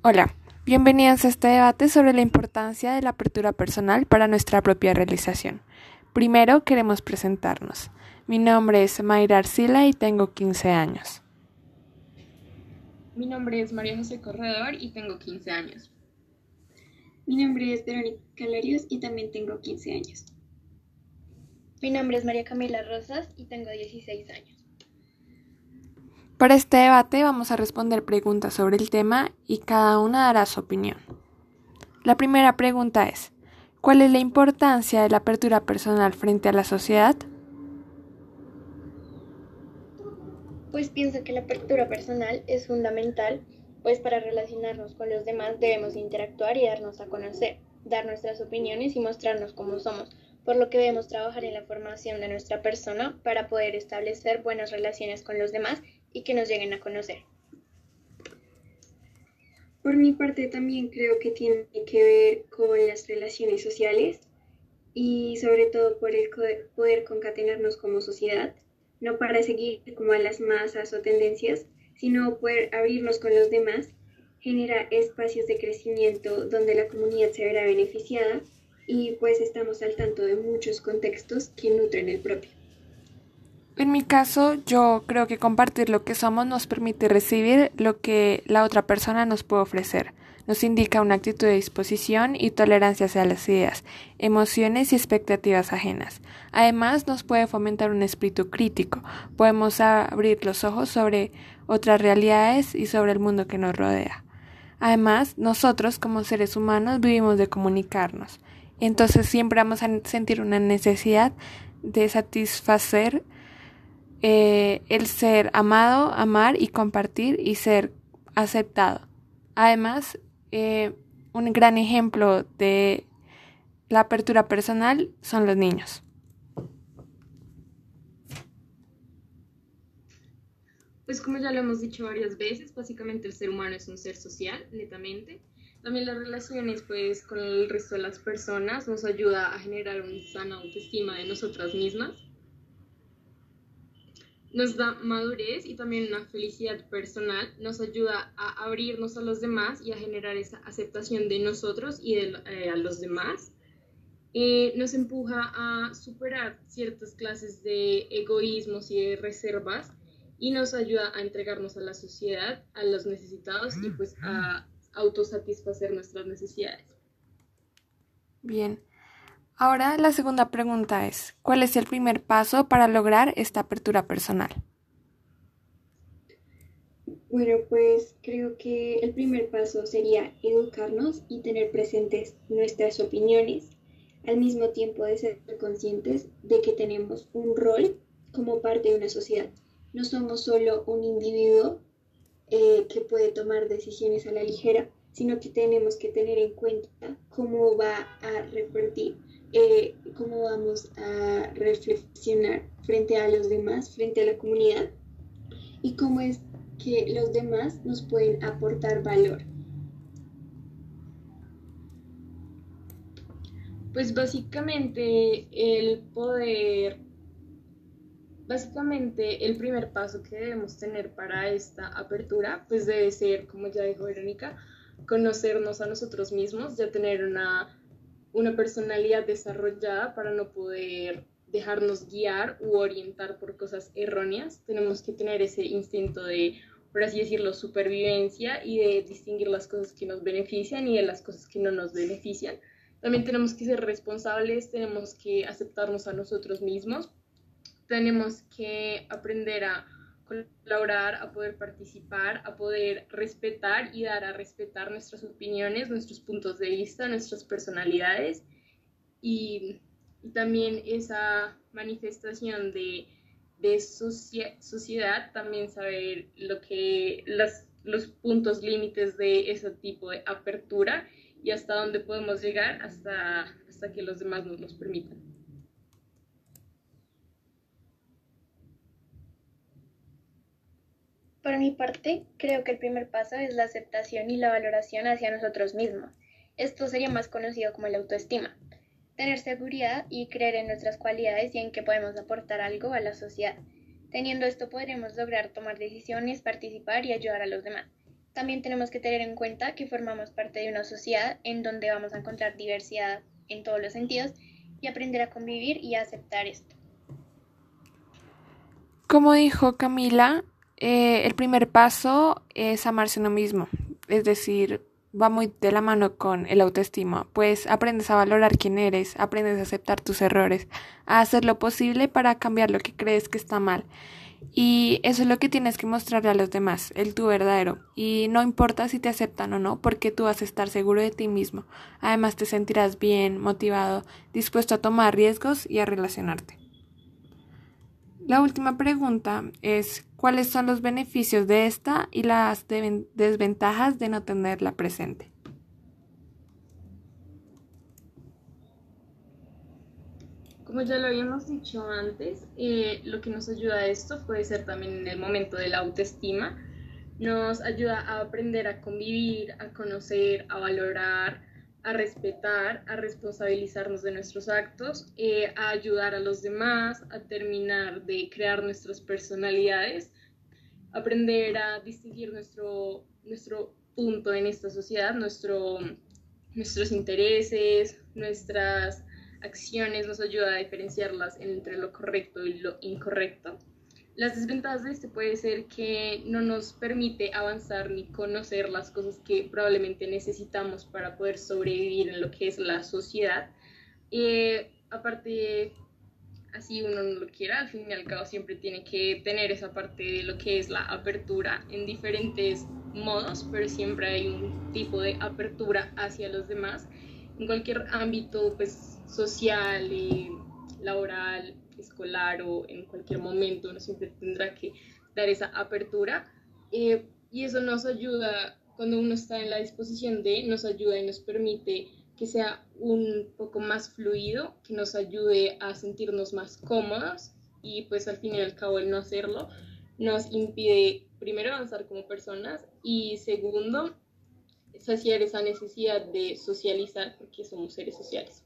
Hola, bienvenidos a este debate sobre la importancia de la apertura personal para nuestra propia realización. Primero queremos presentarnos. Mi nombre es Mayra Arcila y tengo 15 años. Mi nombre es María José Corredor y tengo 15 años. Mi nombre es Verónica Larios y también tengo 15 años. Mi nombre es María Camila Rosas y tengo 16 años. Para este debate vamos a responder preguntas sobre el tema y cada una dará su opinión. La primera pregunta es, ¿cuál es la importancia de la apertura personal frente a la sociedad? Pues pienso que la apertura personal es fundamental, pues para relacionarnos con los demás debemos interactuar y darnos a conocer, dar nuestras opiniones y mostrarnos cómo somos, por lo que debemos trabajar en la formación de nuestra persona para poder establecer buenas relaciones con los demás y que nos lleguen a conocer. Por mi parte también creo que tiene que ver con las relaciones sociales y sobre todo por el poder concatenarnos como sociedad, no para seguir como a las masas o tendencias, sino poder abrirnos con los demás, genera espacios de crecimiento donde la comunidad se verá beneficiada y pues estamos al tanto de muchos contextos que nutren el propio. En mi caso, yo creo que compartir lo que somos nos permite recibir lo que la otra persona nos puede ofrecer. Nos indica una actitud de disposición y tolerancia hacia las ideas, emociones y expectativas ajenas. Además, nos puede fomentar un espíritu crítico. Podemos abrir los ojos sobre otras realidades y sobre el mundo que nos rodea. Además, nosotros como seres humanos vivimos de comunicarnos. Entonces siempre vamos a sentir una necesidad de satisfacer eh, el ser amado, amar y compartir y ser aceptado. Además, eh, un gran ejemplo de la apertura personal son los niños. Pues como ya lo hemos dicho varias veces, básicamente el ser humano es un ser social, netamente. También las relaciones pues con el resto de las personas nos ayuda a generar una sana autoestima de nosotras mismas nos da madurez y también una felicidad personal, nos ayuda a abrirnos a los demás y a generar esa aceptación de nosotros y de eh, a los demás. Eh, nos empuja a superar ciertas clases de egoísmos y de reservas y nos ayuda a entregarnos a la sociedad, a los necesitados y pues a autosatisfacer nuestras necesidades. Bien, Ahora la segunda pregunta es, ¿cuál es el primer paso para lograr esta apertura personal? Bueno, pues creo que el primer paso sería educarnos y tener presentes nuestras opiniones, al mismo tiempo de ser conscientes de que tenemos un rol como parte de una sociedad. No somos solo un individuo eh, que puede tomar decisiones a la ligera, sino que tenemos que tener en cuenta cómo va a repartir eh, cómo vamos a reflexionar frente a los demás, frente a la comunidad y cómo es que los demás nos pueden aportar valor. Pues básicamente el poder, básicamente el primer paso que debemos tener para esta apertura, pues debe ser, como ya dijo Verónica, conocernos a nosotros mismos, ya tener una una personalidad desarrollada para no poder dejarnos guiar u orientar por cosas erróneas. Tenemos que tener ese instinto de, por así decirlo, supervivencia y de distinguir las cosas que nos benefician y de las cosas que no nos benefician. También tenemos que ser responsables, tenemos que aceptarnos a nosotros mismos, tenemos que aprender a colaborar, a poder participar, a poder respetar y dar a respetar nuestras opiniones, nuestros puntos de vista, nuestras personalidades y, también esa manifestación de, de sociedad, también saber lo que los puntos límites de ese tipo de apertura y hasta dónde podemos llegar hasta, hasta que los demás nos los permitan. Por mi parte, creo que el primer paso es la aceptación y la valoración hacia nosotros mismos. Esto sería más conocido como la autoestima. Tener seguridad y creer en nuestras cualidades y en que podemos aportar algo a la sociedad. Teniendo esto podremos lograr tomar decisiones, participar y ayudar a los demás. También tenemos que tener en cuenta que formamos parte de una sociedad en donde vamos a encontrar diversidad en todos los sentidos y aprender a convivir y a aceptar esto. Como dijo Camila, eh, el primer paso es amarse uno mismo, es decir, va muy de la mano con el autoestima, pues aprendes a valorar quién eres, aprendes a aceptar tus errores, a hacer lo posible para cambiar lo que crees que está mal. Y eso es lo que tienes que mostrarle a los demás, el tu verdadero. Y no importa si te aceptan o no, porque tú vas a estar seguro de ti mismo. Además te sentirás bien, motivado, dispuesto a tomar riesgos y a relacionarte. La última pregunta es ¿cuáles son los beneficios de esta y las desventajas de no tenerla presente? Como ya lo habíamos dicho antes, eh, lo que nos ayuda a esto puede ser también en el momento de la autoestima. Nos ayuda a aprender a convivir, a conocer, a valorar, a respetar, a responsabilizarnos de nuestros actos, eh, a ayudar a los demás, a terminar de crear nuestras personalidades, aprender a distinguir nuestro, nuestro punto en esta sociedad, nuestro, nuestros intereses, nuestras acciones, nos ayuda a diferenciarlas entre lo correcto y lo incorrecto. Las desventajas de este puede ser que no nos permite avanzar ni conocer las cosas que probablemente necesitamos para poder sobrevivir en lo que es la sociedad. Eh, aparte, así uno no lo quiera, al fin y al cabo siempre tiene que tener esa parte de lo que es la apertura en diferentes modos, pero siempre hay un tipo de apertura hacia los demás en cualquier ámbito pues social, y laboral, escolar o en cualquier momento, uno siempre tendrá que dar esa apertura. Eh, y eso nos ayuda, cuando uno está en la disposición de, nos ayuda y nos permite que sea un poco más fluido, que nos ayude a sentirnos más cómodos y pues al fin y al cabo el no hacerlo nos impide primero avanzar como personas y segundo saciar esa necesidad de socializar porque somos seres sociales.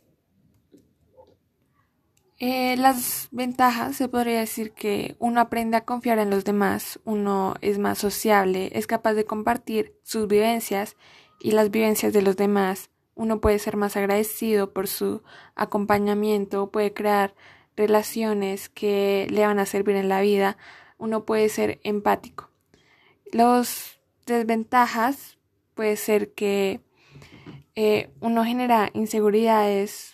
Eh, las ventajas se podría decir que uno aprende a confiar en los demás, uno es más sociable, es capaz de compartir sus vivencias y las vivencias de los demás, uno puede ser más agradecido por su acompañamiento, puede crear relaciones que le van a servir en la vida, uno puede ser empático. Las desventajas puede ser que eh, uno genera inseguridades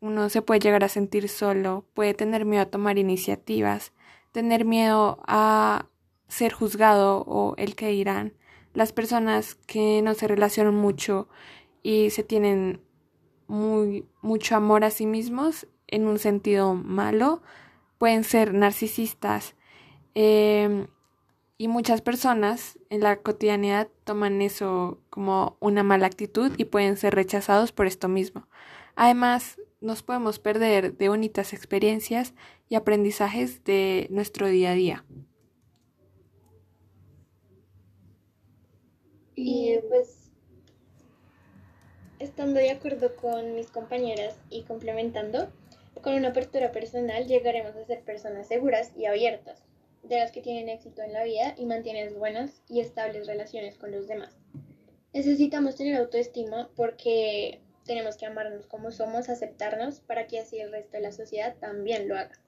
uno se puede llegar a sentir solo, puede tener miedo a tomar iniciativas, tener miedo a ser juzgado o el que dirán. Las personas que no se relacionan mucho y se tienen muy, mucho amor a sí mismos en un sentido malo pueden ser narcisistas em, y muchas personas en la cotidianidad toman eso como una mala actitud y pueden ser rechazados por esto mismo. Además, nos podemos perder de bonitas experiencias y aprendizajes de nuestro día a día. Y pues, estando de acuerdo con mis compañeras y complementando, con una apertura personal llegaremos a ser personas seguras y abiertas, de las que tienen éxito en la vida y mantienen buenas y estables relaciones con los demás. Necesitamos tener autoestima porque tenemos que amarnos como somos, aceptarnos para que así el resto de la sociedad también lo haga.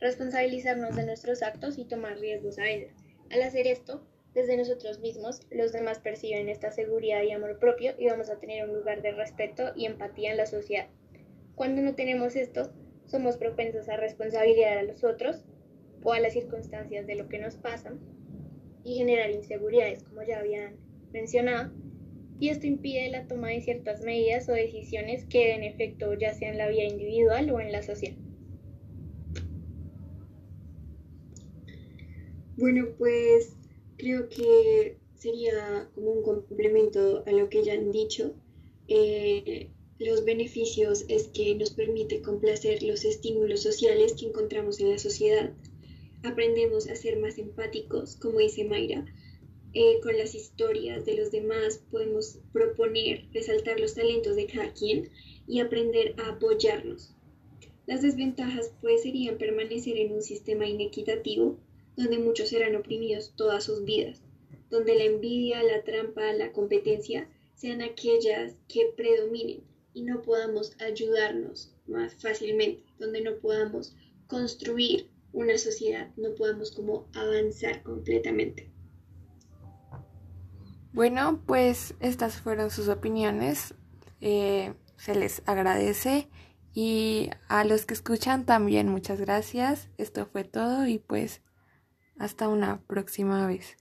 Responsabilizarnos de nuestros actos y tomar riesgos a ellos. Al hacer esto, desde nosotros mismos, los demás perciben esta seguridad y amor propio y vamos a tener un lugar de respeto y empatía en la sociedad. Cuando no tenemos esto, somos propensos a responsabilizar a los otros o a las circunstancias de lo que nos pasa y generar inseguridades, como ya habían mencionado, y esto impide la toma de ciertas medidas o decisiones que den efecto ya sea en la vida individual o en la social. Bueno, pues creo que sería como un complemento a lo que ya han dicho. Eh, los beneficios es que nos permite complacer los estímulos sociales que encontramos en la sociedad. Aprendemos a ser más empáticos, como dice Mayra, eh, con las historias de los demás podemos proponer, resaltar los talentos de cada quien y aprender a apoyarnos. Las desventajas pues serían permanecer en un sistema inequitativo donde muchos serán oprimidos todas sus vidas. donde la envidia, la trampa, la competencia sean aquellas que predominen y no podamos ayudarnos más fácilmente, donde no podamos construir una sociedad, no podamos como avanzar completamente. Bueno, pues estas fueron sus opiniones. Eh, se les agradece y a los que escuchan también muchas gracias. Esto fue todo y pues hasta una próxima vez.